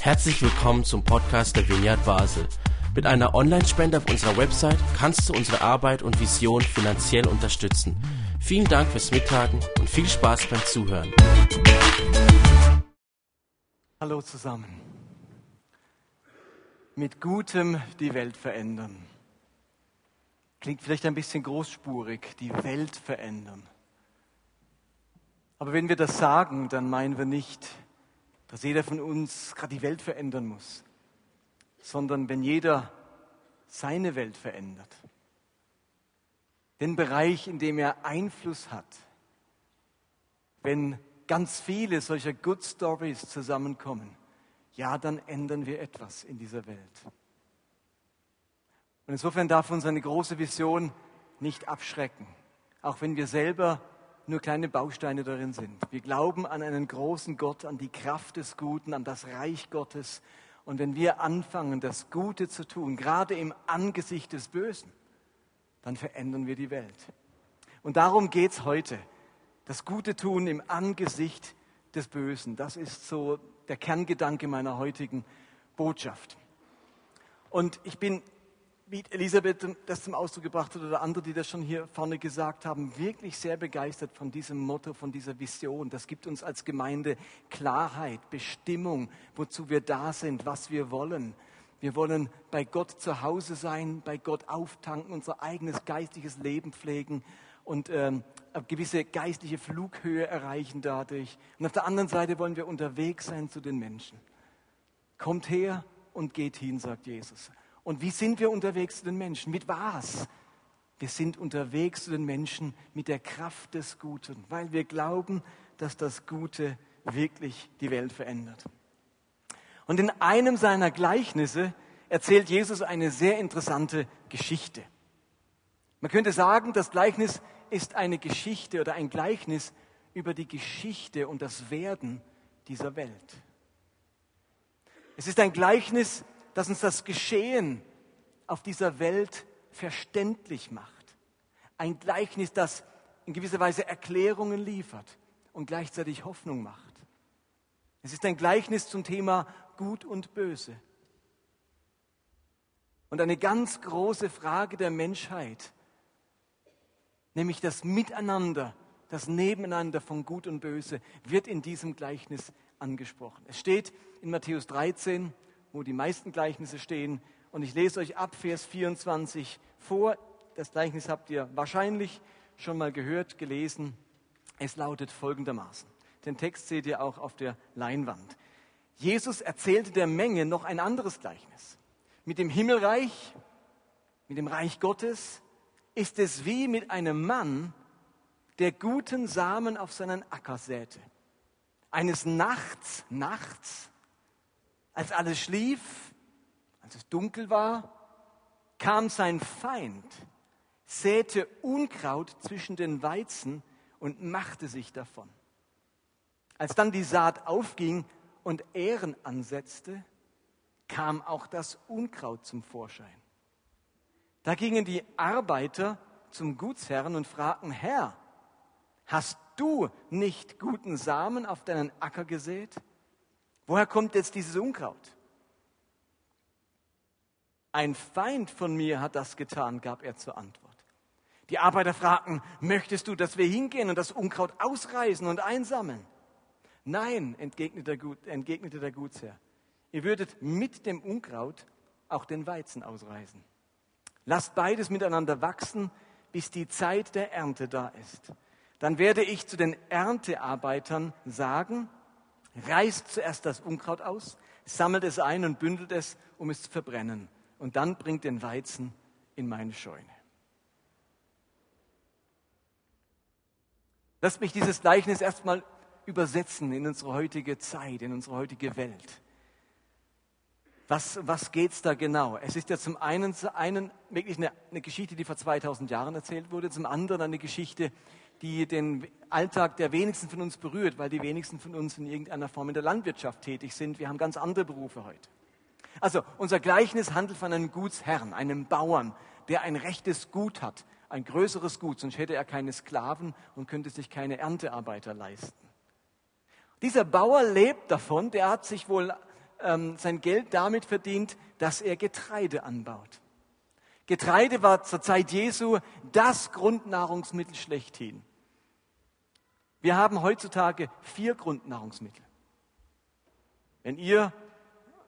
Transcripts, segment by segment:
Herzlich willkommen zum Podcast der Vineyard Basel. Mit einer Online-Spende auf unserer Website kannst du unsere Arbeit und Vision finanziell unterstützen. Vielen Dank fürs Mittagen und viel Spaß beim Zuhören. Hallo zusammen. Mit Gutem die Welt verändern. Klingt vielleicht ein bisschen großspurig, die Welt verändern. Aber wenn wir das sagen, dann meinen wir nicht, dass jeder von uns gerade die Welt verändern muss, sondern wenn jeder seine Welt verändert, den Bereich, in dem er Einfluss hat, wenn ganz viele solcher Good Stories zusammenkommen, ja, dann ändern wir etwas in dieser Welt. Und insofern darf uns eine große Vision nicht abschrecken, auch wenn wir selber nur kleine Bausteine darin sind. Wir glauben an einen großen Gott, an die Kraft des Guten, an das Reich Gottes. Und wenn wir anfangen, das Gute zu tun, gerade im Angesicht des Bösen, dann verändern wir die Welt. Und darum geht es heute. Das Gute tun im Angesicht des Bösen. Das ist so der Kerngedanke meiner heutigen Botschaft. Und ich bin wie Elisabeth das zum Ausdruck gebracht hat oder andere, die das schon hier vorne gesagt haben, wirklich sehr begeistert von diesem Motto, von dieser Vision. Das gibt uns als Gemeinde Klarheit, Bestimmung, wozu wir da sind, was wir wollen. Wir wollen bei Gott zu Hause sein, bei Gott auftanken, unser eigenes geistliches Leben pflegen und ähm, eine gewisse geistliche Flughöhe erreichen dadurch. Und auf der anderen Seite wollen wir unterwegs sein zu den Menschen. Kommt her und geht hin, sagt Jesus. Und wie sind wir unterwegs zu den Menschen? Mit was? Wir sind unterwegs zu den Menschen mit der Kraft des Guten, weil wir glauben, dass das Gute wirklich die Welt verändert. Und in einem seiner Gleichnisse erzählt Jesus eine sehr interessante Geschichte. Man könnte sagen, das Gleichnis ist eine Geschichte oder ein Gleichnis über die Geschichte und das Werden dieser Welt. Es ist ein Gleichnis das uns das Geschehen auf dieser Welt verständlich macht. Ein Gleichnis, das in gewisser Weise Erklärungen liefert und gleichzeitig Hoffnung macht. Es ist ein Gleichnis zum Thema Gut und Böse. Und eine ganz große Frage der Menschheit, nämlich das Miteinander, das Nebeneinander von Gut und Böse, wird in diesem Gleichnis angesprochen. Es steht in Matthäus 13, wo die meisten Gleichnisse stehen. Und ich lese euch ab Vers 24 vor. Das Gleichnis habt ihr wahrscheinlich schon mal gehört, gelesen. Es lautet folgendermaßen. Den Text seht ihr auch auf der Leinwand. Jesus erzählte der Menge noch ein anderes Gleichnis. Mit dem Himmelreich, mit dem Reich Gottes, ist es wie mit einem Mann, der guten Samen auf seinen Acker säte. Eines Nachts, nachts, als alles schlief, als es dunkel war, kam sein Feind, säte Unkraut zwischen den Weizen und machte sich davon. Als dann die Saat aufging und Ähren ansetzte, kam auch das Unkraut zum Vorschein. Da gingen die Arbeiter zum Gutsherrn und fragten, Herr, hast du nicht guten Samen auf deinen Acker gesät? Woher kommt jetzt dieses Unkraut? Ein Feind von mir hat das getan, gab er zur Antwort. Die Arbeiter fragten, möchtest du, dass wir hingehen und das Unkraut ausreißen und einsammeln? Nein, entgegnete der, entgegnete der Gutsherr. Ihr würdet mit dem Unkraut auch den Weizen ausreißen. Lasst beides miteinander wachsen, bis die Zeit der Ernte da ist. Dann werde ich zu den Erntearbeitern sagen, reißt zuerst das Unkraut aus, sammelt es ein und bündelt es, um es zu verbrennen. Und dann bringt den Weizen in meine Scheune. Lasst mich dieses Gleichnis erstmal übersetzen in unsere heutige Zeit, in unsere heutige Welt. Was, was geht es da genau? Es ist ja zum einen, zum einen wirklich eine, eine Geschichte, die vor 2000 Jahren erzählt wurde, zum anderen eine Geschichte, die den Alltag der wenigsten von uns berührt, weil die wenigsten von uns in irgendeiner Form in der Landwirtschaft tätig sind. Wir haben ganz andere Berufe heute. Also unser Gleichnis handelt von einem Gutsherrn, einem Bauern, der ein rechtes Gut hat, ein größeres Gut, sonst hätte er keine Sklaven und könnte sich keine Erntearbeiter leisten. Dieser Bauer lebt davon, der hat sich wohl ähm, sein Geld damit verdient, dass er Getreide anbaut. Getreide war zur Zeit Jesu das Grundnahrungsmittel schlechthin. Wir haben heutzutage vier Grundnahrungsmittel. Wenn ihr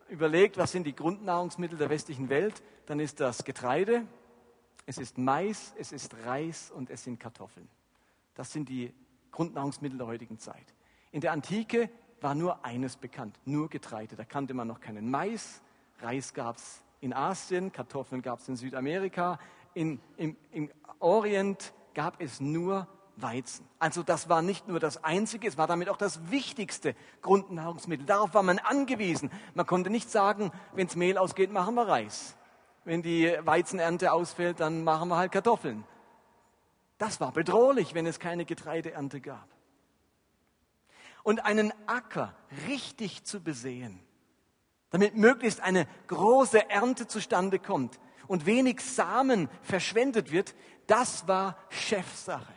überlegt, was sind die Grundnahrungsmittel der westlichen Welt, dann ist das Getreide, es ist Mais, es ist Reis und es sind Kartoffeln. Das sind die Grundnahrungsmittel der heutigen Zeit. In der Antike war nur eines bekannt, nur Getreide. Da kannte man noch keinen Mais. Reis gab es in Asien, Kartoffeln gab es in Südamerika. In, im, Im Orient gab es nur Weizen. Also das war nicht nur das Einzige, es war damit auch das wichtigste Grundnahrungsmittel. Darauf war man angewiesen. Man konnte nicht sagen, wenn es Mehl ausgeht, machen wir Reis. Wenn die Weizenernte ausfällt, dann machen wir halt Kartoffeln. Das war bedrohlich, wenn es keine Getreideernte gab. Und einen Acker richtig zu besehen, damit möglichst eine große Ernte zustande kommt und wenig Samen verschwendet wird, das war Chefsache.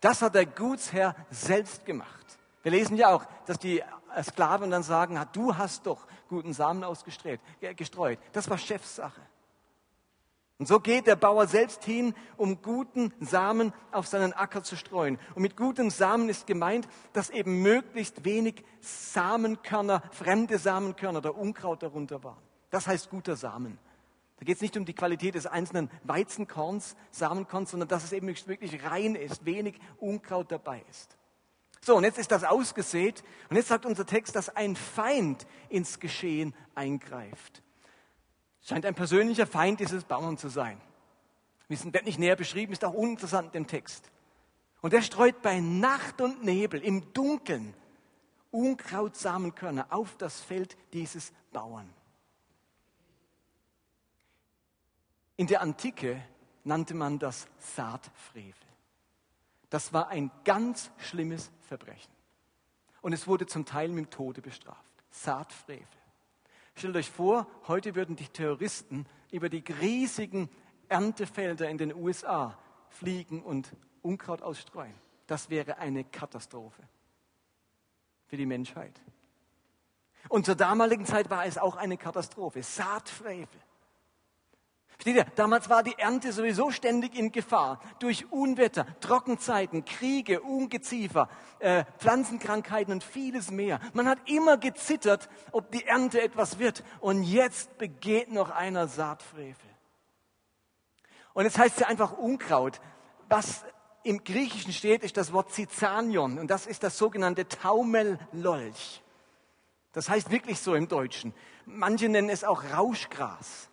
Das hat der Gutsherr selbst gemacht. Wir lesen ja auch, dass die Sklaven dann sagen, du hast doch guten Samen ausgestreut. Das war Chefsache. Und so geht der Bauer selbst hin, um guten Samen auf seinen Acker zu streuen. Und mit guten Samen ist gemeint, dass eben möglichst wenig Samenkörner, fremde Samenkörner oder Unkraut darunter waren. Das heißt guter Samen. Da geht es nicht um die Qualität des einzelnen Weizenkorns, Samenkorns, sondern dass es eben wirklich rein ist, wenig Unkraut dabei ist. So, und jetzt ist das ausgesät. Und jetzt sagt unser Text, dass ein Feind ins Geschehen eingreift. Scheint ein persönlicher Feind dieses Bauern zu sein. Wissen, wird nicht näher beschrieben, ist auch uninteressant im Text. Und er streut bei Nacht und Nebel im Dunkeln Unkrautsamenkörner auf das Feld dieses Bauern. In der Antike nannte man das Saatfrevel. Das war ein ganz schlimmes Verbrechen. Und es wurde zum Teil mit dem Tode bestraft. Saatfrevel. Stellt euch vor, heute würden die Terroristen über die riesigen Erntefelder in den USA fliegen und Unkraut ausstreuen. Das wäre eine Katastrophe für die Menschheit. Und zur damaligen Zeit war es auch eine Katastrophe. Saatfrevel. Versteht ihr? Damals war die Ernte sowieso ständig in Gefahr. Durch Unwetter, Trockenzeiten, Kriege, Ungeziefer, äh, Pflanzenkrankheiten und vieles mehr. Man hat immer gezittert, ob die Ernte etwas wird. Und jetzt begeht noch einer Saatfrevel. Und jetzt heißt es ja einfach Unkraut. Was im Griechischen steht, ist das Wort Zizanion. Und das ist das sogenannte Taumellolch. Das heißt wirklich so im Deutschen. Manche nennen es auch Rauschgras.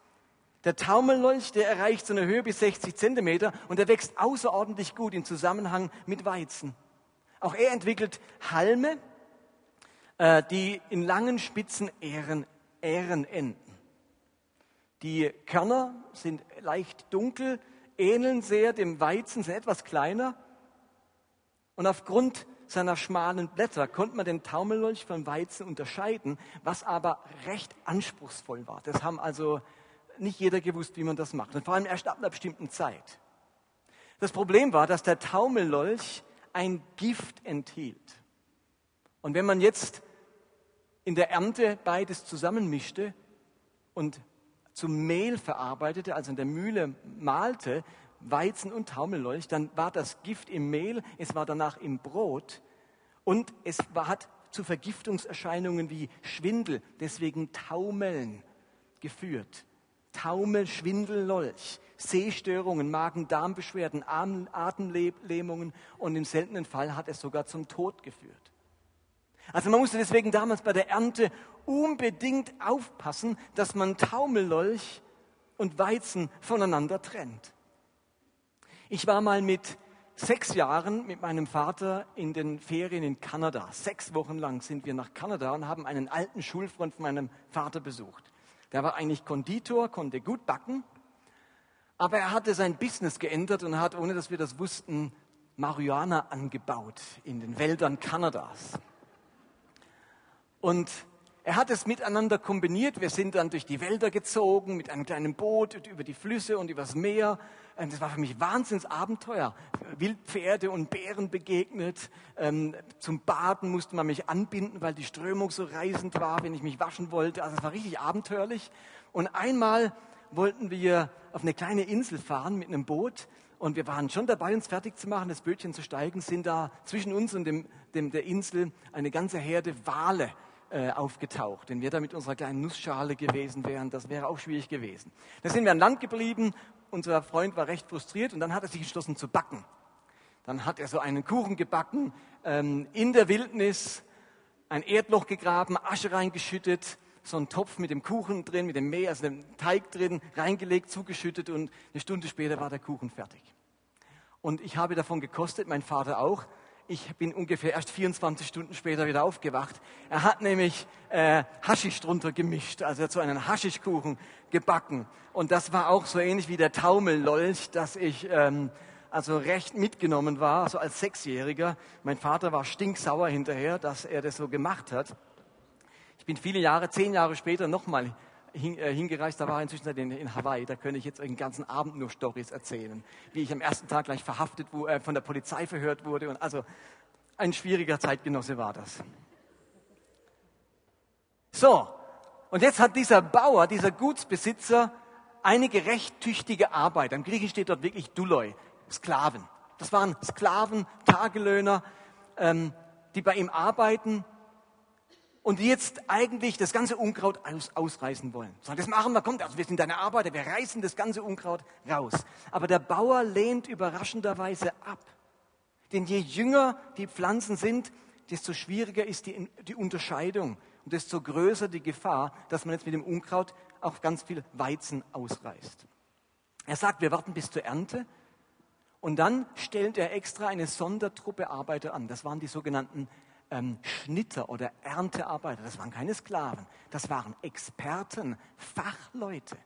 Der Taumellolch, der erreicht so eine Höhe bis 60 Zentimeter und der wächst außerordentlich gut im Zusammenhang mit Weizen. Auch er entwickelt Halme, äh, die in langen, spitzen Ähren, Ähren enden. Die Körner sind leicht dunkel, ähneln sehr dem Weizen, sind etwas kleiner. Und aufgrund seiner schmalen Blätter konnte man den Taumellolch vom Weizen unterscheiden, was aber recht anspruchsvoll war. Das haben also nicht jeder gewusst, wie man das macht. Und vor allem erst ab einer bestimmten Zeit. Das Problem war, dass der Taumellolch ein Gift enthielt. Und wenn man jetzt in der Ernte beides zusammenmischte und zum Mehl verarbeitete, also in der Mühle malte, Weizen und Taumellolch, dann war das Gift im Mehl, es war danach im Brot und es war, hat zu Vergiftungserscheinungen wie Schwindel, deswegen Taumeln geführt. Taumel, Schwindel, Lolch, Sehstörungen, Magen-Darm-Beschwerden, Atemlähmungen und im seltenen Fall hat es sogar zum Tod geführt. Also man musste deswegen damals bei der Ernte unbedingt aufpassen, dass man Taumellolch und Weizen voneinander trennt. Ich war mal mit sechs Jahren mit meinem Vater in den Ferien in Kanada. Sechs Wochen lang sind wir nach Kanada und haben einen alten Schulfreund von meinem Vater besucht. Der war eigentlich Konditor, konnte gut backen, aber er hatte sein Business geändert und hat, ohne dass wir das wussten, Marihuana angebaut in den Wäldern Kanadas. Und Er hat es miteinander kombiniert. Wir sind dann durch die Wälder gezogen mit einem kleinen Boot über die Flüsse und übers Meer. Ähm, das war für mich Wahnsinnsabenteuer. Wildpferde und Bären begegnet. Ähm, zum Baden musste man mich anbinden, weil die Strömung so reißend war, wenn ich mich waschen wollte. Also es war richtig abenteuerlich. Und einmal wollten wir auf eine kleine Insel fahren mit einem Boot. Und wir waren schon dabei, uns fertig zu machen, das Bötchen zu steigen, sind da zwischen uns und dem, dem der Insel eine ganze Herde Wale äh, aufgetaucht. Wenn wir da mit unserer kleinen Nussschale gewesen wären, das wäre auch schwierig gewesen. Da sind wir an Land geblieben. Unser Freund war recht frustriert und dann hat er sich entschlossen zu backen. Dann hat er so einen Kuchen gebacken ähm, in der Wildnis, ein Erdloch gegraben, Asche reingeschüttet, so einen Topf mit dem Kuchen drin, mit dem Mehl, also dem Teig drin, reingelegt, zugeschüttet und eine Stunde später war der Kuchen fertig. Und ich habe davon gekostet, mein Vater auch. Ich bin ungefähr erst 24 Stunden später wieder aufgewacht. Er hat nämlich äh, Haschisch drunter gemischt, also hat so einen Haschischkuchen gebacken. Und das war auch so ähnlich wie der Taumellolch, dass ich ähm, also recht mitgenommen war, so als Sechsjähriger. Mein Vater war stinksauer hinterher, dass er das so gemacht hat. Ich bin viele Jahre, zehn Jahre später nochmal hingereist, da war ich inzwischen in, Hawaii, da könnte ich jetzt den ganzen Abend nur Stories erzählen, wie ich am ersten Tag gleich verhaftet, wo, äh, von der Polizei verhört wurde. Und also ein schwieriger Zeitgenosse war das. So, und jetzt hat dieser Bauer, dieser Gutsbesitzer einige recht tüchtige Arbeiter. Im Griechisch steht dort wirklich Duloi, Sklaven. Das waren Sklaven, Tagelöhner, ähm, die bei ihm arbeiten und die jetzt eigentlich das ganze Unkraut aus, ausreißen wollen. Sagen, das machen wir, kommt, also wir sind deine Arbeiter, wir reißen das ganze Unkraut raus. Aber der Bauer lehnt überraschenderweise ab. Denn je jünger die Pflanzen sind, desto schwieriger ist die, die Unterscheidung und desto größer die Gefahr, dass man jetzt mit dem Unkraut auch ganz viel Weizen ausreißt. Er sagt, wir warten bis zur Ernte und dann stellt er extra eine Sondertruppe Arbeiter an. Das waren die sogenannten ähm, Schnitter oder Erntearbeiter. Das waren keine Sklaven. Das waren Experten, Fachleute.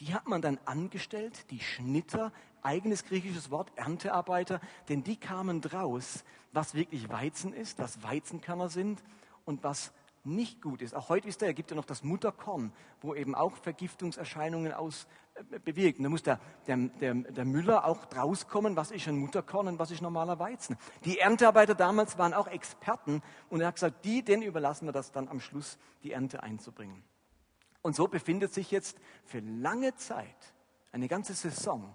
Die hat man dann angestellt, die Schnitter, eigenes griechisches Wort, Erntearbeiter, denn die kamen draus, was wirklich Weizen ist, was Weizenkörner sind und was nicht gut ist. Auch heute ist der, gibt ja noch das Mutterkorn, wo eben auch Vergiftungserscheinungen aus äh, bewirken. Da muss der, der, der, der Müller auch draus kommen, was ist ein Mutterkorn und was ist normaler Weizen. Die Erntearbeiter damals waren auch Experten und er hat gesagt, die, denen überlassen wir das dann am Schluss, die Ernte einzubringen. Und so befindet sich jetzt für lange Zeit, eine ganze Saison,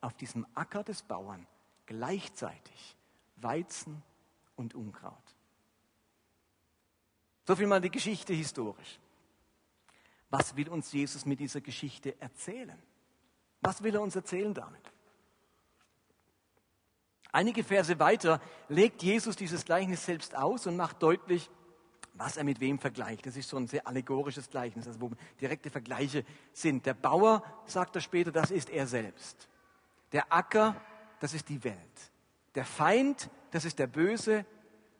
auf diesem Acker des Bauern gleichzeitig Weizen und Unkraut. So viel mal die Geschichte historisch. Was will uns Jesus mit dieser Geschichte erzählen? Was will er uns erzählen damit? Einige Verse weiter legt Jesus dieses Gleichnis selbst aus und macht deutlich, was er mit wem vergleicht. Das ist so ein sehr allegorisches Gleichnis, also wo direkte Vergleiche sind. Der Bauer, sagt er später, das ist er selbst. Der Acker, das ist die Welt. Der Feind, das ist der Böse.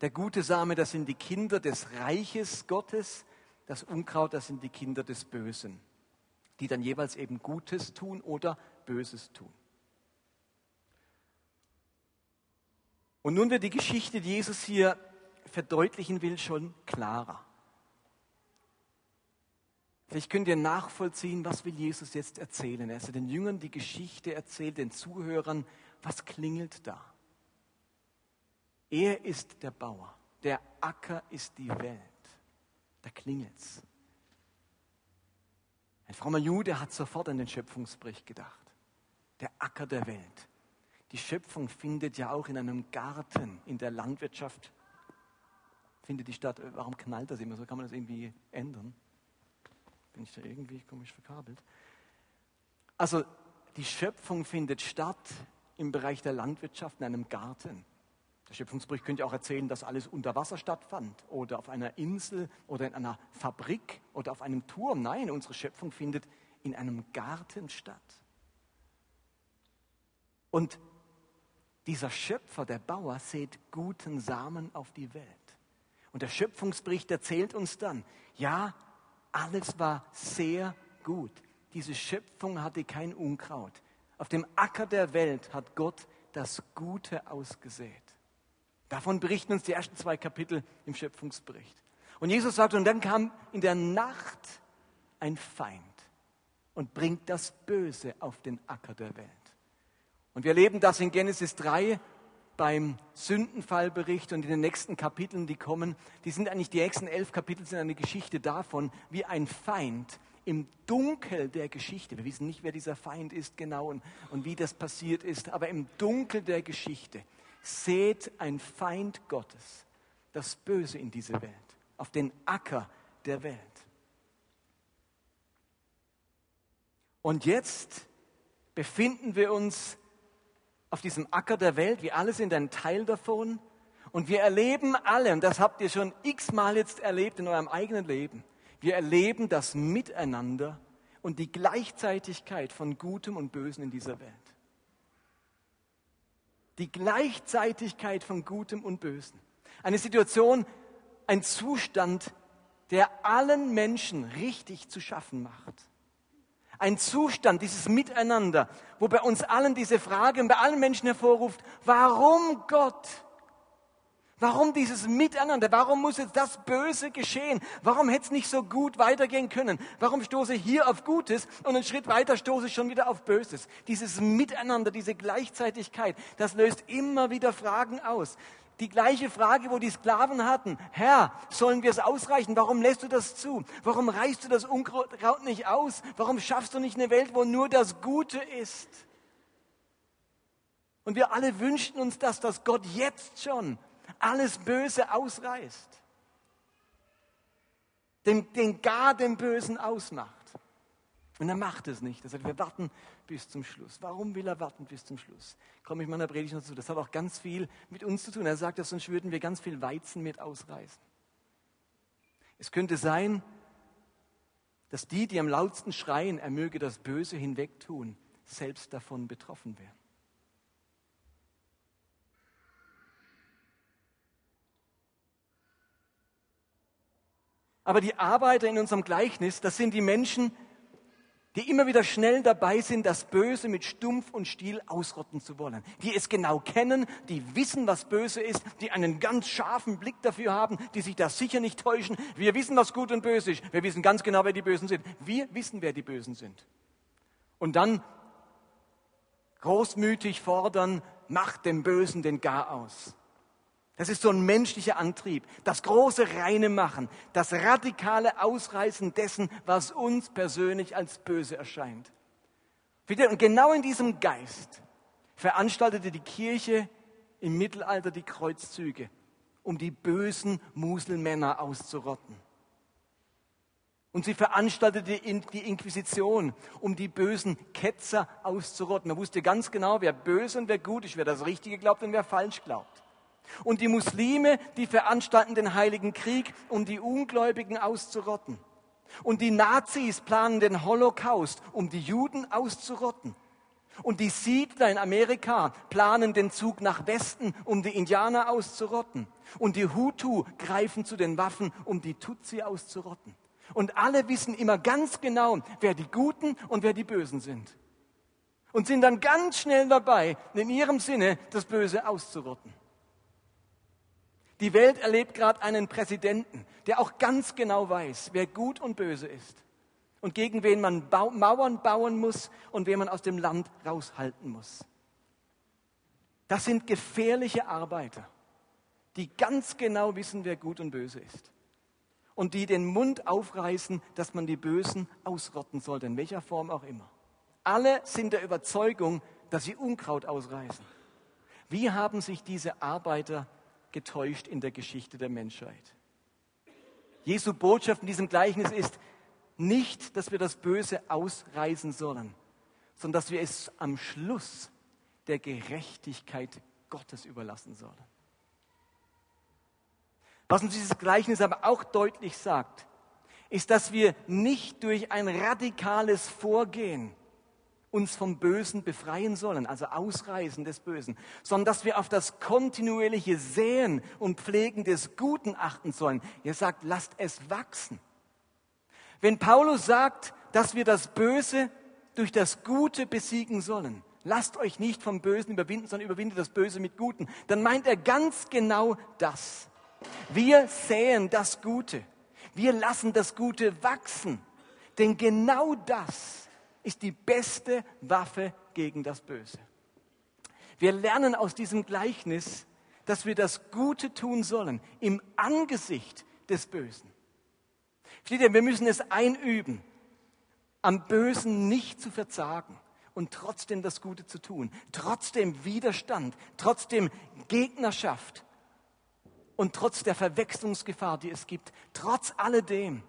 Der gute Same, das sind die Kinder des Reiches Gottes. Das Unkraut, das sind die Kinder des Bösen, die dann jeweils eben Gutes tun oder Böses tun. Und nun wird die Geschichte, die Jesus hier verdeutlichen will, schon klarer. Vielleicht könnt ihr nachvollziehen, was will Jesus jetzt erzählen. Er hat den Jüngern die Geschichte erzählt, den Zuhörern, was klingelt da? Er ist der Bauer. Der Acker ist die Welt. Da klingelt's. Ein frommer Jude hat sofort an den Schöpfungsbericht gedacht. Der Acker der Welt. Die Schöpfung findet ja auch in einem Garten, in der Landwirtschaft, findet die statt. Warum knallt das immer so? Kann man das irgendwie ändern? Bin ich da irgendwie komisch verkabelt? Also, die Schöpfung findet statt im Bereich der Landwirtschaft, in einem Garten. Der Schöpfungsbericht könnte auch erzählen, dass alles unter Wasser stattfand oder auf einer Insel oder in einer Fabrik oder auf einem Turm. Nein, unsere Schöpfung findet in einem Garten statt. Und dieser Schöpfer, der Bauer, sät guten Samen auf die Welt. Und der Schöpfungsbericht erzählt uns dann, ja, alles war sehr gut. Diese Schöpfung hatte kein Unkraut. Auf dem Acker der Welt hat Gott das Gute ausgesät. Davon berichten uns die ersten zwei Kapitel im Schöpfungsbericht. Und Jesus sagt, und dann kam in der Nacht ein Feind und bringt das Böse auf den Acker der Welt. Und wir erleben das in Genesis 3 beim Sündenfallbericht und in den nächsten Kapiteln, die kommen. Die sind eigentlich, die nächsten elf Kapitel sind eine Geschichte davon, wie ein Feind im Dunkel der Geschichte, wir wissen nicht, wer dieser Feind ist genau und, und wie das passiert ist, aber im Dunkel der Geschichte seht ein Feind Gottes das Böse in diese Welt, auf den Acker der Welt. Und jetzt befinden wir uns auf diesem Acker der Welt, wir alle sind ein Teil davon und wir erleben alle, und das habt ihr schon x-mal jetzt erlebt in eurem eigenen Leben, wir erleben das Miteinander und die Gleichzeitigkeit von Gutem und Bösen in dieser Welt. Die Gleichzeitigkeit von Gutem und Bösen. Eine Situation, ein Zustand, der allen Menschen richtig zu schaffen macht. Ein Zustand, dieses Miteinander, wo bei uns allen diese Frage und bei allen Menschen hervorruft, warum Gott? Warum dieses Miteinander? Warum muss jetzt das Böse geschehen? Warum hätte es nicht so gut weitergehen können? Warum stoße ich hier auf Gutes und einen Schritt weiter stoße ich schon wieder auf Böses? Dieses Miteinander, diese Gleichzeitigkeit, das löst immer wieder Fragen aus. Die gleiche Frage, wo die Sklaven hatten. Herr, sollen wir es ausreichen? Warum lässt du das zu? Warum reißt du das Unkraut nicht aus? Warum schaffst du nicht eine Welt, wo nur das Gute ist? Und wir alle wünschten uns das, dass Gott jetzt schon alles Böse ausreißt. Den, den gar dem Bösen ausmacht. Und er macht es nicht. Er sagt, wir warten bis zum Schluss. Warum will er warten bis zum Schluss? Komme ich meiner Predigt noch zu. Das hat auch ganz viel mit uns zu tun. Er sagt, dass sonst würden wir ganz viel Weizen mit ausreißen. Es könnte sein, dass die, die am lautsten schreien, er möge das Böse hinwegtun, selbst davon betroffen wären. Aber die Arbeiter in unserem Gleichnis, das sind die Menschen, die immer wieder schnell dabei sind, das Böse mit Stumpf und Stiel ausrotten zu wollen, die es genau kennen, die wissen, was böse ist, die einen ganz scharfen Blick dafür haben, die sich da sicher nicht täuschen. Wir wissen, was gut und böse ist. Wir wissen ganz genau, wer die Bösen sind. Wir wissen, wer die Bösen sind. Und dann großmütig fordern, macht dem Bösen den Gar aus. Das ist so ein menschlicher Antrieb. Das große Reine machen, das radikale Ausreißen dessen, was uns persönlich als böse erscheint. Und genau in diesem Geist veranstaltete die Kirche im Mittelalter die Kreuzzüge, um die bösen Muselmänner auszurotten. Und sie veranstaltete die Inquisition, um die bösen Ketzer auszurotten. Man wusste ganz genau, wer böse und wer gut ist, wer das Richtige glaubt und wer falsch glaubt. Und die Muslime, die veranstalten den Heiligen Krieg, um die Ungläubigen auszurotten. Und die Nazis planen den Holocaust, um die Juden auszurotten. Und die Siedler in Amerika planen den Zug nach Westen, um die Indianer auszurotten. Und die Hutu greifen zu den Waffen, um die Tutsi auszurotten. Und alle wissen immer ganz genau, wer die Guten und wer die Bösen sind. Und sind dann ganz schnell dabei, in ihrem Sinne das Böse auszurotten. Die Welt erlebt gerade einen Präsidenten, der auch ganz genau weiß, wer gut und böse ist und gegen wen man Mauern bauen muss und wen man aus dem Land raushalten muss. Das sind gefährliche Arbeiter, die ganz genau wissen, wer gut und böse ist und die den Mund aufreißen, dass man die Bösen ausrotten sollte, in welcher Form auch immer. Alle sind der Überzeugung, dass sie Unkraut ausreißen. Wie haben sich diese Arbeiter getäuscht in der Geschichte der Menschheit. Jesu Botschaft in diesem Gleichnis ist nicht, dass wir das Böse ausreißen sollen, sondern dass wir es am Schluss der Gerechtigkeit Gottes überlassen sollen. Was uns dieses Gleichnis aber auch deutlich sagt, ist, dass wir nicht durch ein radikales Vorgehen uns vom Bösen befreien sollen, also Ausreißen des Bösen, sondern dass wir auf das kontinuierliche Säen und Pflegen des Guten achten sollen. Er sagt, lasst es wachsen. Wenn Paulus sagt, dass wir das Böse durch das Gute besiegen sollen, lasst euch nicht vom Bösen überwinden, sondern überwindet das Böse mit Guten, dann meint er ganz genau das. Wir säen das Gute. Wir lassen das Gute wachsen. Denn genau das ist die beste Waffe gegen das Böse. Wir lernen aus diesem Gleichnis, dass wir das Gute tun sollen im Angesicht des Bösen. Versteht ihr, wir müssen es einüben, am Bösen nicht zu verzagen und trotzdem das Gute zu tun, trotzdem Widerstand, trotzdem Gegnerschaft und trotz der Verwechslungsgefahr, die es gibt, trotz alledem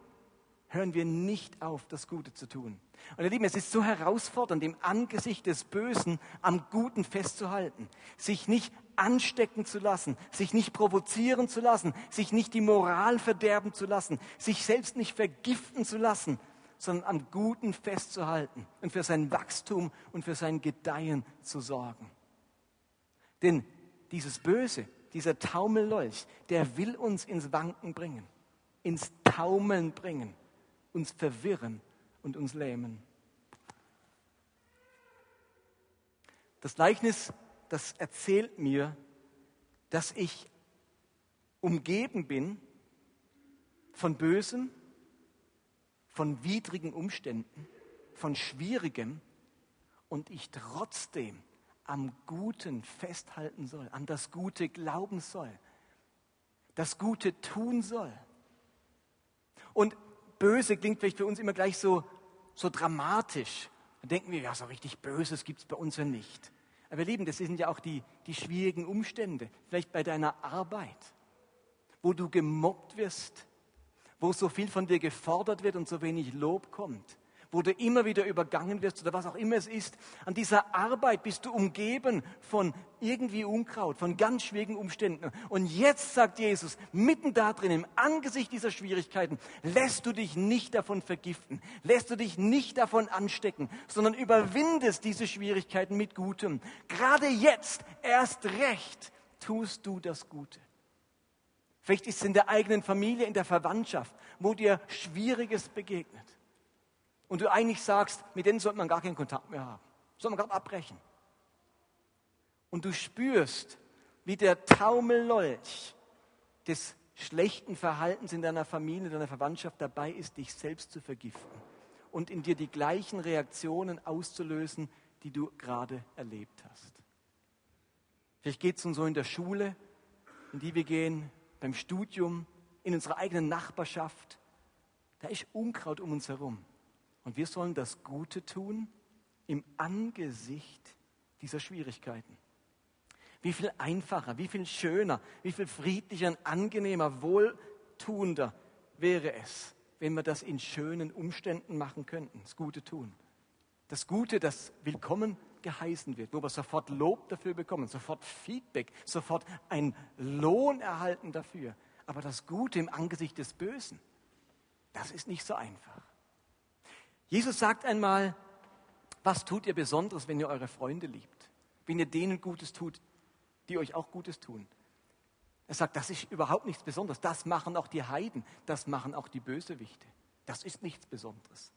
hören wir nicht auf, das Gute zu tun. Und ihr Lieben, es ist so herausfordernd, im Angesicht des Bösen am Guten festzuhalten, sich nicht anstecken zu lassen, sich nicht provozieren zu lassen, sich nicht die Moral verderben zu lassen, sich selbst nicht vergiften zu lassen, sondern am Guten festzuhalten und für sein Wachstum und für sein Gedeihen zu sorgen. Denn dieses Böse, dieser Taumellolch, der will uns ins Wanken bringen, ins Taumeln bringen uns verwirren und uns lähmen. Das Gleichnis, das erzählt mir, dass ich umgeben bin von Bösem, von widrigen Umständen, von Schwierigem und ich trotzdem am Guten festhalten soll, an das Gute glauben soll, das Gute tun soll. Und böse klingt vielleicht für uns immer gleich so, so dramatisch. Dann denken wir, ja, so richtig Böses gibt es bei uns ja nicht. Aber Lieben, das sind ja auch die, die schwierigen Umstände. Vielleicht bei deiner Arbeit, wo du gemobbt wirst, wo so viel von dir gefordert wird und so wenig Lob kommt wo du immer wieder übergangen wirst oder was auch immer es ist. An dieser Arbeit bist du umgeben von irgendwie Unkraut, von ganz schwierigen Umständen. Und jetzt sagt Jesus, mitten da drin, im Angesicht dieser Schwierigkeiten, lässt du dich nicht davon vergiften, lässt du dich nicht davon anstecken, sondern überwindest diese Schwierigkeiten mit Gutem. Gerade jetzt, erst recht, tust du das Gute. Vielleicht ist es in der eigenen Familie, in der Verwandtschaft, wo dir Schwieriges begegnet und du eigentlich sagst, mit denen sollte man gar keinen Kontakt mehr haben, soll man gerade abbrechen. Und du spürst, wie der Taumellolch des schlechten Verhaltens in deiner Familie, in deiner Verwandtschaft dabei ist, dich selbst zu vergiften und in dir die gleichen Reaktionen auszulösen, die du gerade erlebt hast. Vielleicht geht es uns so in der Schule, in die wir gehen, beim Studium, in unserer eigenen Nachbarschaft. Da ist Unkraut um uns herum. Und wir sollen das Gute tun im Angesicht dieser Schwierigkeiten. Wie viel einfacher, wie viel schöner, wie viel friedlicher angenehmer, wohltuender wäre es, wenn wir das in schönen Umständen machen könnten, das Gute tun. Das Gute, das willkommen geheißen wird, wo wir sofort Lob dafür bekommen, sofort Feedback, sofort einen Lohn erhalten dafür. Aber das Gute im Angesicht des Bösen, das ist nicht so einfach. Jesus sagt einmal, was tut ihr Besonderes, wenn ihr eure Freunde liebt? Wenn ihr denen Gutes tut, die euch auch Gutes tun? Er sagt, das ist überhaupt nichts Besonderes. Das machen auch die Heiden, das machen auch die Bösewichte. Das ist nichts Besonderes.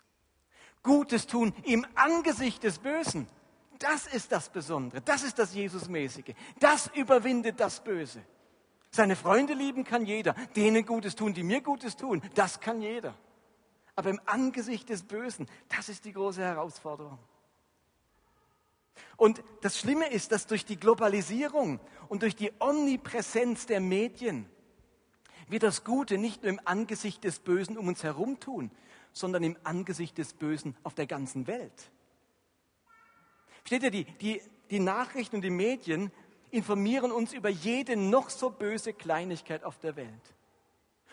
Gutes tun im Angesicht des Bösen, das ist das Besondere, das ist das Jesusmäßige. Das überwindet das Böse. Seine Freunde lieben kann jeder, denen Gutes tun, die mir Gutes tun, das kann jeder. Aber im Angesicht des Bösen, das ist die große Herausforderung. Und das Schlimme ist, dass durch die Globalisierung und durch die Omnipräsenz der Medien wir das Gute nicht nur im Angesicht des Bösen um uns herum tun, sondern im Angesicht des Bösen auf der ganzen Welt. Steht ihr, die, die, die Nachrichten und die Medien informieren uns über jede noch so böse Kleinigkeit auf der Welt.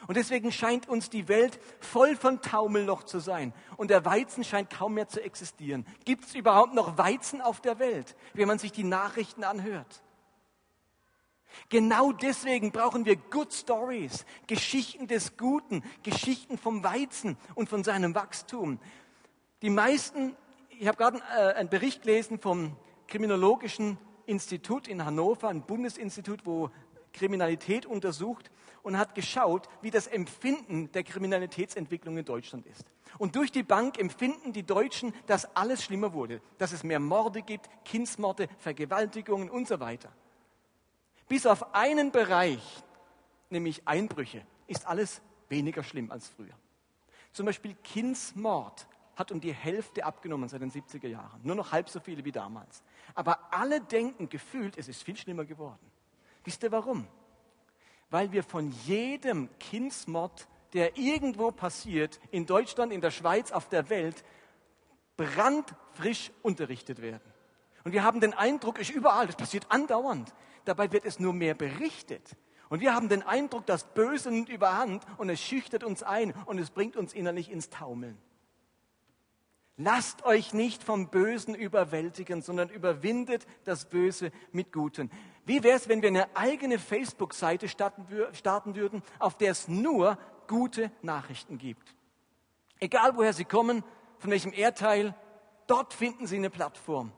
Und deswegen scheint uns die Welt voll von Taumelloch zu sein. Und der Weizen scheint kaum mehr zu existieren. Gibt es überhaupt noch Weizen auf der Welt, wenn man sich die Nachrichten anhört? Genau deswegen brauchen wir Good Stories, Geschichten des Guten, Geschichten vom Weizen und von seinem Wachstum. Die meisten, ich habe gerade äh, einen Bericht gelesen vom Kriminologischen Institut in Hannover, ein Bundesinstitut, wo Kriminalität untersucht und hat geschaut, wie das Empfinden der Kriminalitätsentwicklung in Deutschland ist. Und durch die Bank empfinden die Deutschen, dass alles schlimmer wurde, dass es mehr Morde gibt, Kindsmorde, Vergewaltigungen und so weiter. Bis auf einen Bereich, nämlich Einbrüche, ist alles weniger schlimm als früher. Zum Beispiel Kindsmord hat um die Hälfte abgenommen seit den 70er Jahren. Nur noch halb so viele wie damals. Aber alle denken gefühlt, es ist viel schlimmer geworden. Wisst ihr warum? Weil wir von jedem Kindsmord, der irgendwo passiert, in Deutschland, in der Schweiz, auf der Welt, brandfrisch unterrichtet werden. Und wir haben den Eindruck, es ist überall, das passiert andauernd. Dabei wird es nur mehr berichtet. Und wir haben den Eindruck, das Böse nimmt überhand und es schüchtert uns ein und es bringt uns innerlich ins Taumeln. Lasst euch nicht vom Bösen überwältigen, sondern überwindet das Böse mit Guten. Wie wäre es, wenn wir eine eigene Facebook-Seite starten würden, auf der es nur gute Nachrichten gibt? Egal woher sie kommen, von welchem Erdteil, dort finden sie eine Plattform.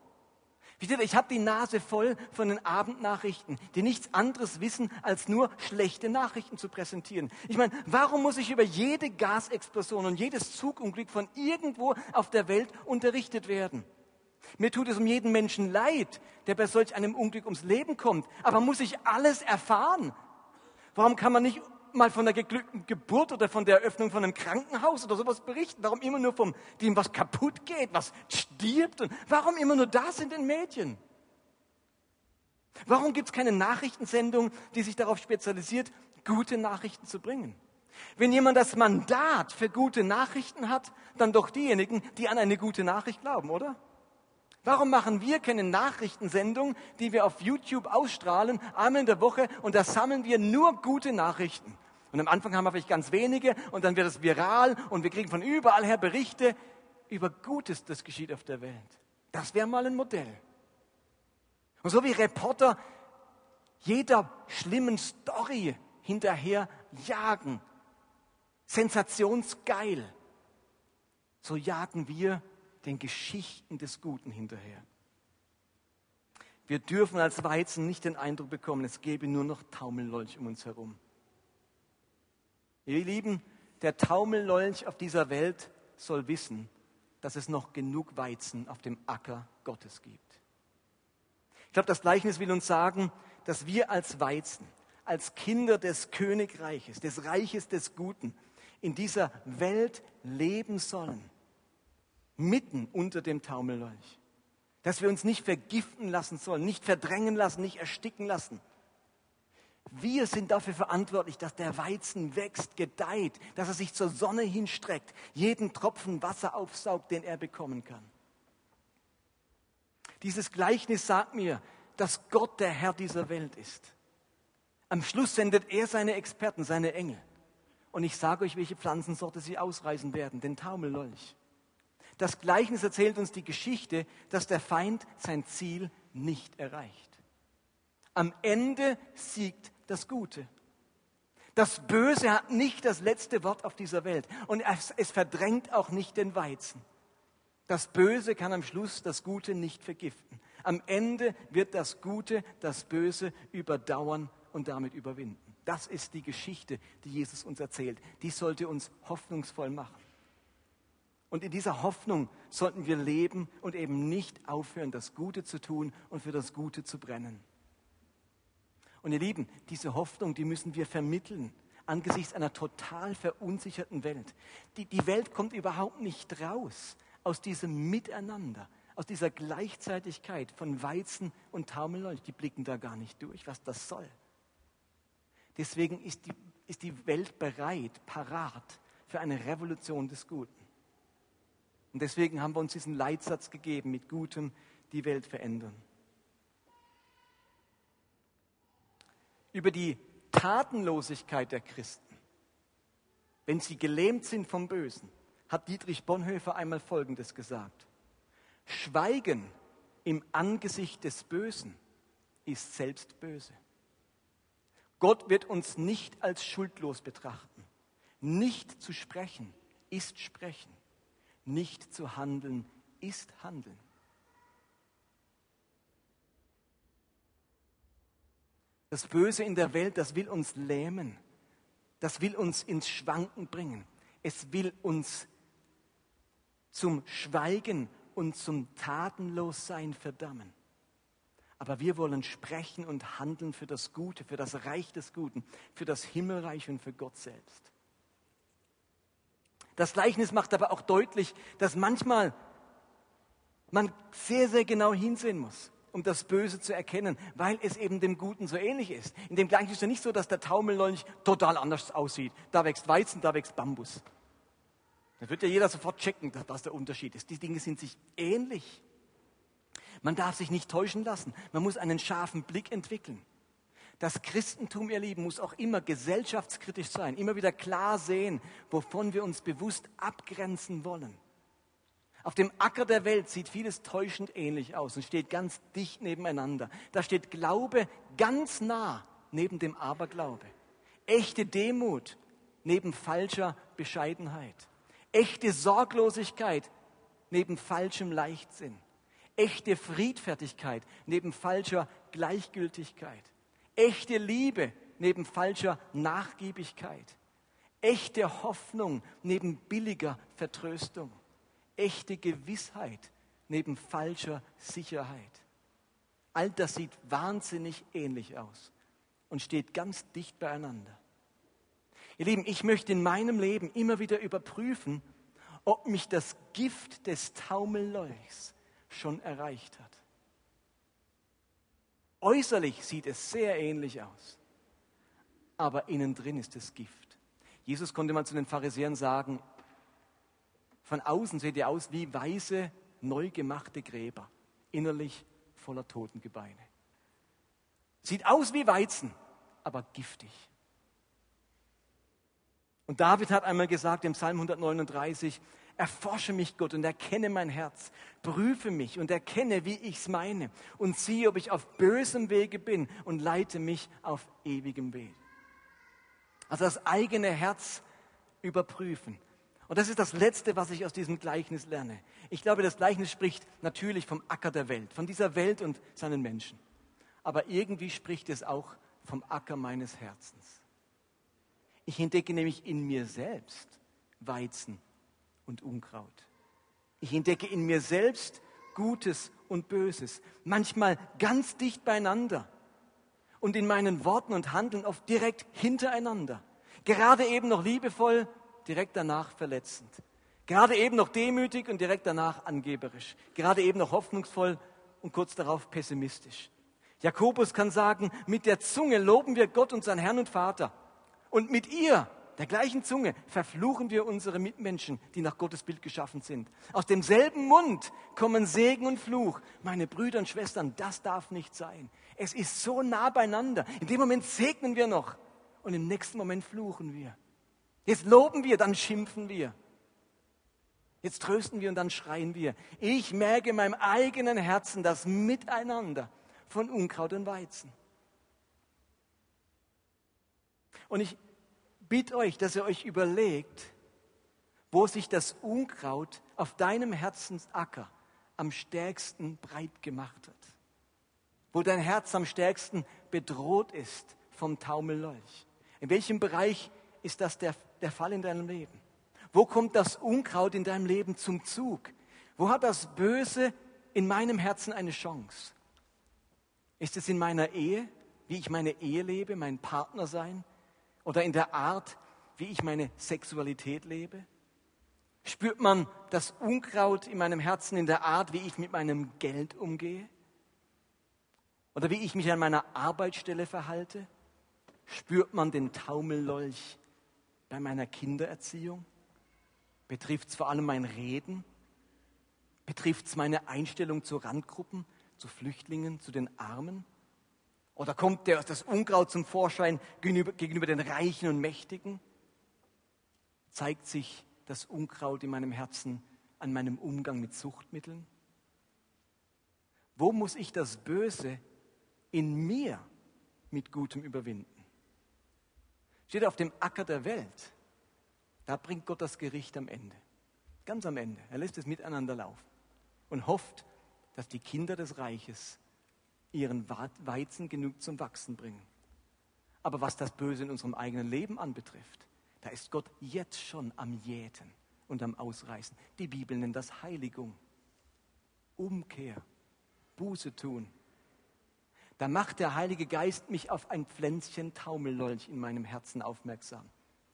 Ich habe die Nase voll von den Abendnachrichten, die nichts anderes wissen, als nur schlechte Nachrichten zu präsentieren. Ich meine, warum muss ich über jede Gasexplosion und jedes Zugunglück von irgendwo auf der Welt unterrichtet werden? Mir tut es um jeden Menschen leid, der bei solch einem Unglück ums Leben kommt. Aber muss ich alles erfahren? Warum kann man nicht mal von der geglückten Geburt oder von der Eröffnung von einem Krankenhaus oder sowas berichten? Warum immer nur vom dem, was kaputt geht, was stirbt? Und warum immer nur das in den Medien? Warum gibt es keine Nachrichtensendung, die sich darauf spezialisiert, gute Nachrichten zu bringen? Wenn jemand das Mandat für gute Nachrichten hat, dann doch diejenigen, die an eine gute Nachricht glauben, oder? Warum machen wir keine Nachrichtensendung, die wir auf YouTube ausstrahlen, einmal in der Woche und da sammeln wir nur gute Nachrichten? Und am Anfang haben wir vielleicht ganz wenige und dann wird es viral und wir kriegen von überall her Berichte über Gutes, das geschieht auf der Welt. Das wäre mal ein Modell. Und so wie Reporter jeder schlimmen Story hinterher jagen, sensationsgeil, so jagen wir den Geschichten des Guten hinterher. Wir dürfen als Weizen nicht den Eindruck bekommen, es gäbe nur noch Taumellolch um uns herum. Ihr Lieben, der Taumellolch auf dieser Welt soll wissen, dass es noch genug Weizen auf dem Acker Gottes gibt. Ich glaube, das Gleichnis will uns sagen, dass wir als Weizen, als Kinder des Königreiches, des Reiches des Guten, in dieser Welt leben sollen mitten unter dem Taumellolch. Dass wir uns nicht vergiften lassen sollen, nicht verdrängen lassen, nicht ersticken lassen. Wir sind dafür verantwortlich, dass der Weizen wächst, gedeiht, dass er sich zur Sonne hinstreckt, jeden Tropfen Wasser aufsaugt, den er bekommen kann. Dieses Gleichnis sagt mir, dass Gott der Herr dieser Welt ist. Am Schluss sendet er seine Experten, seine Engel. Und ich sage euch, welche Pflanzensorte sie ausreißen werden, den Taumellolch. Das Gleichnis erzählt uns die Geschichte, dass der Feind sein Ziel nicht erreicht. Am Ende siegt das Gute. Das Böse hat nicht das letzte Wort auf dieser Welt und es, es, verdrängt auch nicht den Weizen. Das Böse kann am Schluss das Gute nicht vergiften. Am Ende wird das Gute das Böse überdauern und damit überwinden. Das ist die Geschichte, die Jesus uns erzählt. Die sollte uns hoffnungsvoll machen. Und in dieser Hoffnung sollten wir leben und eben nicht aufhören, das Gute zu tun und für das Gute zu brennen. Und ihr Lieben, diese Hoffnung, die müssen wir vermitteln angesichts einer total verunsicherten Welt. Die, die Welt kommt überhaupt nicht raus aus diesem Miteinander, aus dieser Gleichzeitigkeit von Weizen und Taumellolch. Die blicken da gar nicht durch, was das soll. Deswegen ist die, ist die Welt bereit, parat für eine Revolution des Guten. Und deswegen haben wir uns diesen Leitsatz gegeben, mit Gutem die Welt verändern. Über die Tatenlosigkeit der Christen, wenn sie gelähmt sind vom Bösen, hat Dietrich Bonhoeffer einmal Folgendes gesagt. Schweigen im Angesicht des Bösen ist selbst böse. Gott wird uns nicht als schuldlos betrachten. Nicht zu sprechen ist sprechen. Nicht zu handeln ist Handeln. Das Böse in der Welt, das will uns lähmen. Das will uns ins Schwanken bringen. Es will uns zum Schweigen und zum Tatenlossein verdammen. Aber wir wollen sprechen und handeln für das Gute, für das Reich des Guten, für das Himmelreich und für Gott selbst. Das Gleichnis macht aber auch deutlich, dass manchmal man sehr, sehr genau hinsehen muss, um das Böse zu erkennen, weil es eben dem Guten so ähnlich ist. In dem Gleichnis ist ja nicht so, dass der Taumellolch total anders aussieht. Da wächst Weizen, da wächst Bambus. Da wird ja jeder sofort checken, was der Unterschied ist. Die Dinge sind sich ähnlich. Man darf sich nicht täuschen lassen. Man muss einen scharfen Blick entwickeln. Das Christentum, ihr Lieben, muss auch immer gesellschaftskritisch sein, immer wieder klar sehen, wovon wir uns bewusst abgrenzen wollen. Auf dem Acker der Welt sieht vieles täuschend ähnlich aus und steht ganz dicht nebeneinander. Da steht Glaube ganz nah neben dem Aberglaube. Echte Demut neben falscher Bescheidenheit. Echte Sorglosigkeit neben falschem Leichtsinn. Echte Friedfertigkeit neben falscher Gleichgültigkeit echte Liebe neben falscher Nachgiebigkeit, echte Hoffnung neben billiger Vertröstung, echte Gewissheit neben falscher Sicherheit. All das sieht wahnsinnig ähnlich aus und steht ganz dicht beieinander. Ihr Lieben, ich möchte in meinem Leben immer wieder überprüfen, ob mich das Gift des Taumelleuchs schon erreicht hat. Äußerlich sieht es sehr ähnlich aus, aber innen drin ist es Gift. Jesus konnte mal zu den Pharisäern sagen, von außen seht ihr aus wie weiße, neu gemachte Gräber, innerlich voller Totengebeine. Sieht aus wie Weizen, aber giftig. Und David hat einmal gesagt im Psalm 139, Erforsche mich, Gott, und erkenne mein Herz. Prüfe mich und erkenne, wie ich es meine. Und siehe, ob ich auf bösem Wege bin und leite mich auf ewigem Weg. Also das eigene Herz überprüfen. Und das ist das Letzte, was ich aus diesem Gleichnis lerne. Ich glaube, das Gleichnis spricht natürlich vom Acker der Welt, von dieser Welt und seinen Menschen. Aber irgendwie spricht es auch vom Acker meines Herzens. Ich entdecke nämlich in mir selbst Weizen und Unkraut. Ich entdecke in mir selbst Gutes und Böses, manchmal ganz dicht beieinander und in meinen Worten und Handeln oft direkt hintereinander. Gerade eben noch liebevoll, direkt danach verletzend. Gerade eben noch demütig und direkt danach angeberisch. Gerade eben noch hoffnungsvoll und kurz darauf pessimistisch. Jakobus kann sagen, mit der Zunge loben wir Gott, unseren Herrn und Vater. Und mit ihr der gleichen Zunge verfluchen wir unsere Mitmenschen, die nach Gottes Bild geschaffen sind. Aus demselben Mund kommen Segen und Fluch. Meine Brüder und Schwestern, das darf nicht sein. Es ist so nah beieinander. In dem Moment segnen wir noch und im nächsten Moment fluchen wir. Jetzt loben wir, dann schimpfen wir. Jetzt trösten wir und dann schreien wir. Ich merke in meinem eigenen Herzen das Miteinander von Unkraut und Weizen. Und ich bitte euch, dass ihr euch überlegt, wo sich das Unkraut auf deinem Herzensacker am stärksten breit gemacht hat. Wo dein Herz am stärksten bedroht ist vom Taumellolch. In welchem Bereich ist das der, der Fall in deinem Leben? Wo kommt das Unkraut in deinem Leben zum Zug? Wo hat das Böse in meinem Herzen eine Chance? Ist es in meiner Ehe, wie ich meine Ehe lebe, mein Partner sein? Oder in der Art, wie ich meine Sexualität lebe? Spürt man das Unkraut in meinem Herzen in der Art, wie ich mit meinem Geld umgehe? Oder wie ich mich an meiner Arbeitsstelle verhalte? Spürt man den Taumellolch bei meiner Kindererziehung? Betrifft es vor allem mein Reden? Betrifft es meine Einstellung zu Randgruppen, zu Flüchtlingen, zu den Armen? Oder kommt der, das Unkraut zum Vorschein gegenüber, gegenüber den Reichen und Mächtigen? Zeigt sich das Unkraut in meinem Herzen an meinem Umgang mit Suchtmitteln? Wo muss ich das Böse in mir mit Gutem überwinden? Steht auf dem Acker der Welt, da bringt Gott das Gericht am Ende. Ganz am Ende. Er lässt es miteinander laufen und hofft, dass die Kinder des Reiches ihren Weizen genug zum Wachsen bringen. Aber was das Böse in unserem eigenen Leben anbetrifft, da ist Gott jetzt schon am Jäten und am Ausreißen. Die Bibel nennt das Heiligung, Umkehr, Buße tun, Da macht der Heilige Geist mich auf ein Pflänzchen Taumellolch in meinem Herzen aufmerksam.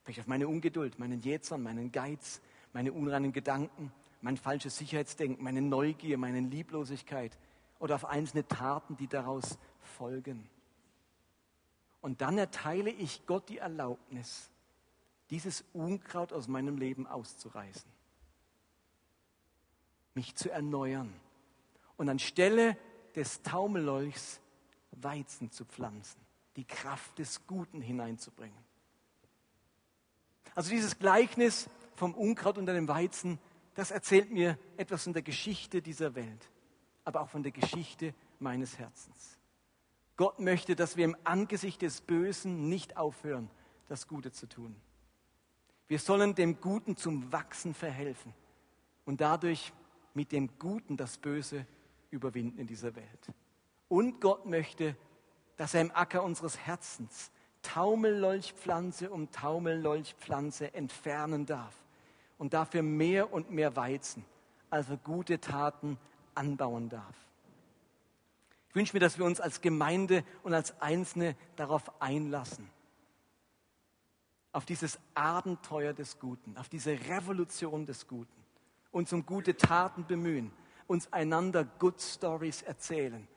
Vielleicht auf meine Ungeduld, meinen Jähzern, meinen Geiz, meine unreinen Gedanken, mein falsches Sicherheitsdenken, meine Neugier, meine Lieblosigkeit oder auf einzelne Taten, die daraus folgen. Und dann erteile ich Gott die Erlaubnis, dieses Unkraut aus meinem Leben auszureißen, mich zu erneuern und anstelle des Taumellolchs Weizen zu pflanzen, die Kraft des Guten hineinzubringen. Also dieses Gleichnis vom Unkraut unter dem Weizen, das erzählt mir etwas von der Geschichte dieser Welt, aber auch von der Geschichte meines Herzens. Gott möchte, dass wir im Angesicht des Bösen nicht aufhören, das Gute zu tun. Wir sollen dem Guten zum Wachsen verhelfen und dadurch mit dem Guten das Böse überwinden in dieser Welt. Und Gott möchte, dass er im Acker unseres Herzens Taumellolchpflanze um Taumellolchpflanze entfernen darf und dafür mehr und mehr Weizen, also gute Taten anbauen darf. Ich wünsche mir, dass wir uns als Gemeinde und als Einzelne darauf einlassen, auf dieses Abenteuer des Guten, auf diese Revolution des Guten, uns um gute Taten bemühen, uns einander Good Stories erzählen,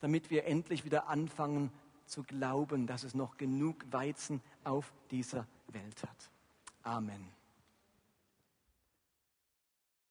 damit wir endlich wieder anfangen zu glauben, dass es noch genug Weizen auf dieser Welt hat. Amen.